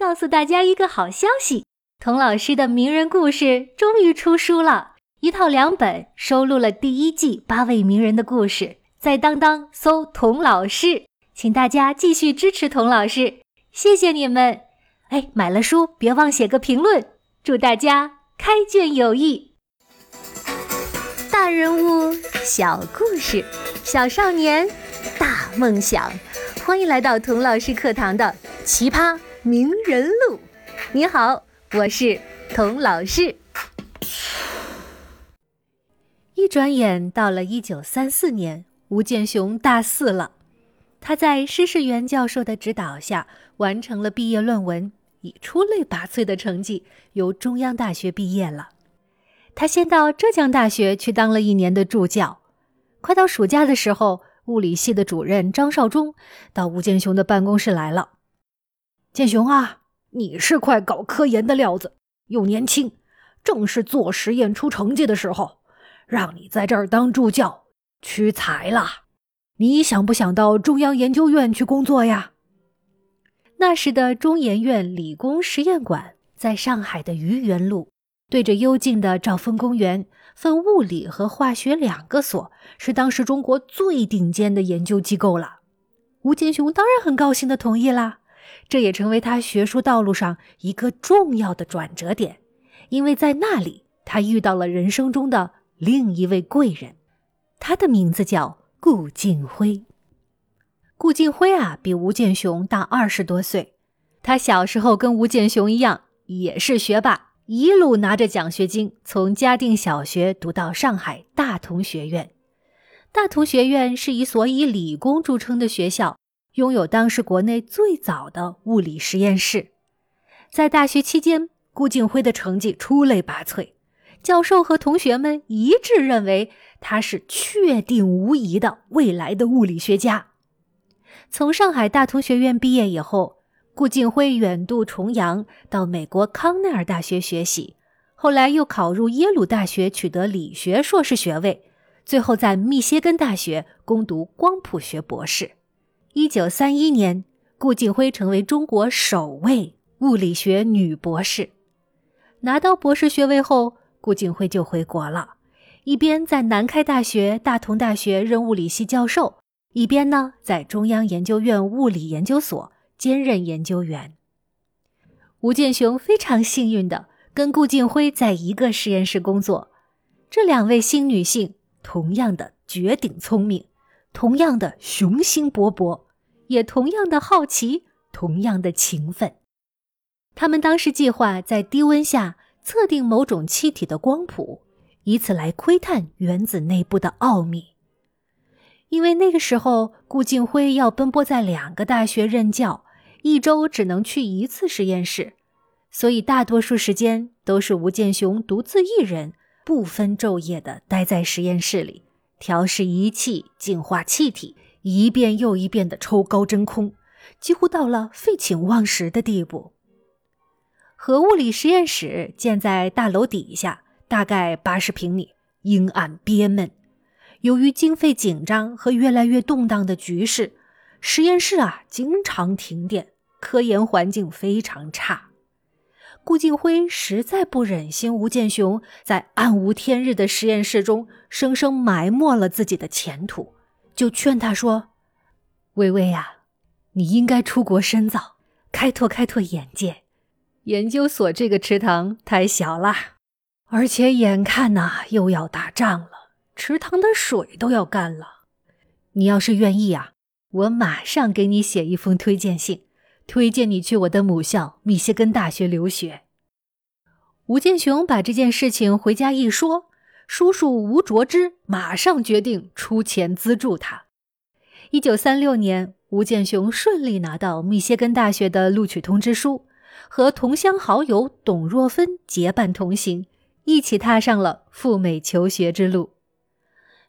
告诉大家一个好消息：童老师的名人故事终于出书了，一套两本，收录了第一季八位名人的故事。在当当搜“童老师”，请大家继续支持童老师，谢谢你们！哎，买了书别忘写个评论，祝大家开卷有益。大人物小故事，小少年大梦想，欢迎来到童老师课堂的奇葩。名人录，你好，我是童老师。一转眼到了一九三四年，吴建雄大四了。他在施世元教授的指导下，完成了毕业论文，以出类拔萃的成绩由中央大学毕业了。他先到浙江大学去当了一年的助教。快到暑假的时候，物理系的主任张绍忠到吴建雄的办公室来了。建雄啊，你是块搞科研的料子，又年轻，正是做实验出成绩的时候，让你在这儿当助教，屈才了。你想不想到中央研究院去工作呀？那时的中研院理工实验馆在上海的愚园路，对着幽静的兆丰公园，分物理和化学两个所，是当时中国最顶尖的研究机构了。吴建雄当然很高兴的同意啦。这也成为他学术道路上一个重要的转折点，因为在那里他遇到了人生中的另一位贵人，他的名字叫顾敬辉。顾敬辉啊，比吴建雄大二十多岁，他小时候跟吴建雄一样，也是学霸，一路拿着奖学金从嘉定小学读到上海大同学院。大同学院是一所以理工著称的学校。拥有当时国内最早的物理实验室，在大学期间，顾敬辉的成绩出类拔萃，教授和同学们一致认为他是确定无疑的未来的物理学家。从上海大同学院毕业以后，顾敬辉远渡重洋到美国康奈尔大学学习，后来又考入耶鲁大学取得理学硕士学位，最后在密歇根大学攻读光谱学博士。一九三一年，顾敬辉成为中国首位物理学女博士。拿到博士学位后，顾敬辉就回国了，一边在南开大学、大同大学任物理系教授，一边呢在中央研究院物理研究所兼任研究员。吴建雄非常幸运的跟顾敬辉在一个实验室工作，这两位新女性同样的绝顶聪明。同样的雄心勃勃，也同样的好奇，同样的勤奋。他们当时计划在低温下测定某种气体的光谱，以此来窥探原子内部的奥秘。因为那个时候顾敬辉要奔波在两个大学任教，一周只能去一次实验室，所以大多数时间都是吴建雄独自一人，不分昼夜的待在实验室里。调试仪器，净化气体，一遍又一遍的抽高真空，几乎到了废寝忘食的地步。核物理实验室建在大楼底下，大概八十平米，阴暗憋闷。由于经费紧张和越来越动荡的局势，实验室啊经常停电，科研环境非常差。顾敬辉实在不忍心吴建雄在暗无天日的实验室中生生埋没了自己的前途，就劝他说：“微微呀，你应该出国深造，开拓开拓眼界。研究所这个池塘太小了，而且眼看呐又要打仗了，池塘的水都要干了。你要是愿意啊，我马上给你写一封推荐信。”推荐你去我的母校密歇根大学留学。吴建雄把这件事情回家一说，叔叔吴卓之马上决定出钱资助他。一九三六年，吴建雄顺利拿到密歇根大学的录取通知书，和同乡好友董若芬结伴同行，一起踏上了赴美求学之路。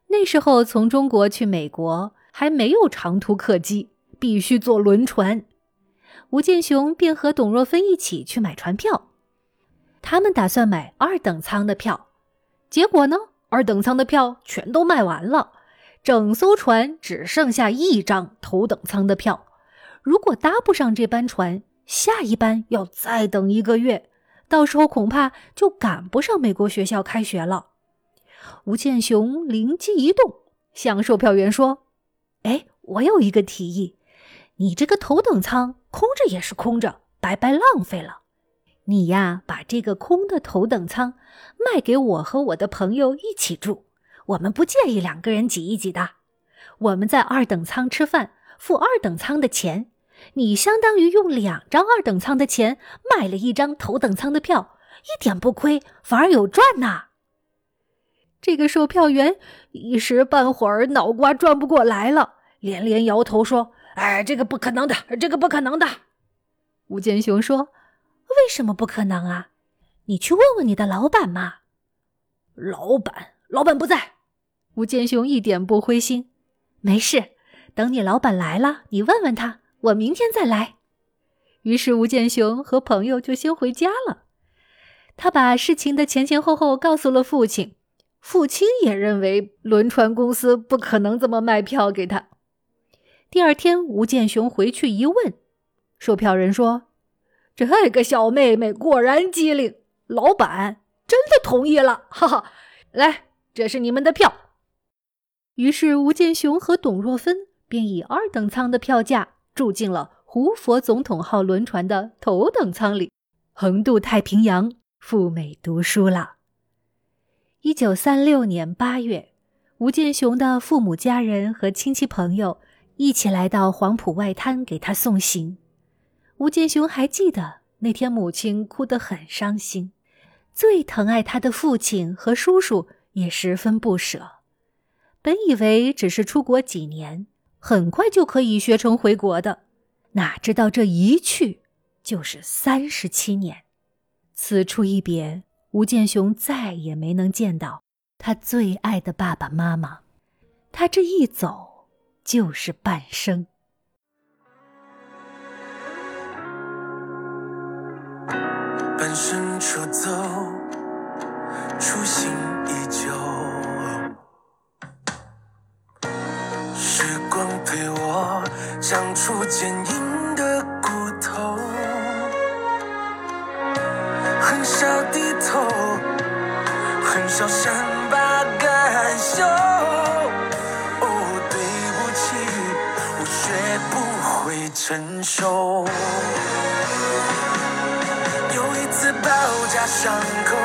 那时候，从中国去美国还没有长途客机，必须坐轮船。吴建雄便和董若芬一起去买船票，他们打算买二等舱的票，结果呢，二等舱的票全都卖完了，整艘船只剩下一张头等舱的票。如果搭不上这班船，下一班要再等一个月，到时候恐怕就赶不上美国学校开学了。吴建雄灵机一动，向售票员说：“哎，我有一个提议，你这个头等舱空着也是空着，白白浪费了。你呀，把这个空的头等舱卖给我和我的朋友一起住，我们不介意两个人挤一挤的。我们在二等舱吃饭，付二等舱的钱。”你相当于用两张二等舱的钱买了一张头等舱的票，一点不亏，反而有赚呐。这个售票员一时半会儿脑瓜转不过来了，连连摇头说：“哎，这个不可能的，这个不可能的。”吴建雄说：“为什么不可能啊？你去问问你的老板嘛。”老板，老板不在。吴建雄一点不灰心，没事，等你老板来了，你问问他。我明天再来。于是吴建雄和朋友就先回家了。他把事情的前前后后告诉了父亲，父亲也认为轮船公司不可能这么卖票给他。第二天，吴建雄回去一问，售票人说：“这个小妹妹果然机灵，老板真的同意了，哈哈！来，这是你们的票。”于是吴建雄和董若芬便以二等舱的票价。住进了胡佛总统号轮船的头等舱里，横渡太平洋赴美读书了。一九三六年八月，吴建雄的父母、家人和亲戚朋友一起来到黄埔外滩给他送行。吴建雄还记得那天，母亲哭得很伤心，最疼爱他的父亲和叔叔也十分不舍。本以为只是出国几年。很快就可以学成回国的，哪知道这一去就是三十七年。此处一别，吴建雄再也没能见到他最爱的爸爸妈妈。他这一走就是半生。半生出走，初心依旧。时光陪我长出坚硬的骨头，很少低头，很少善罢甘休。承受，又。一次包扎伤口，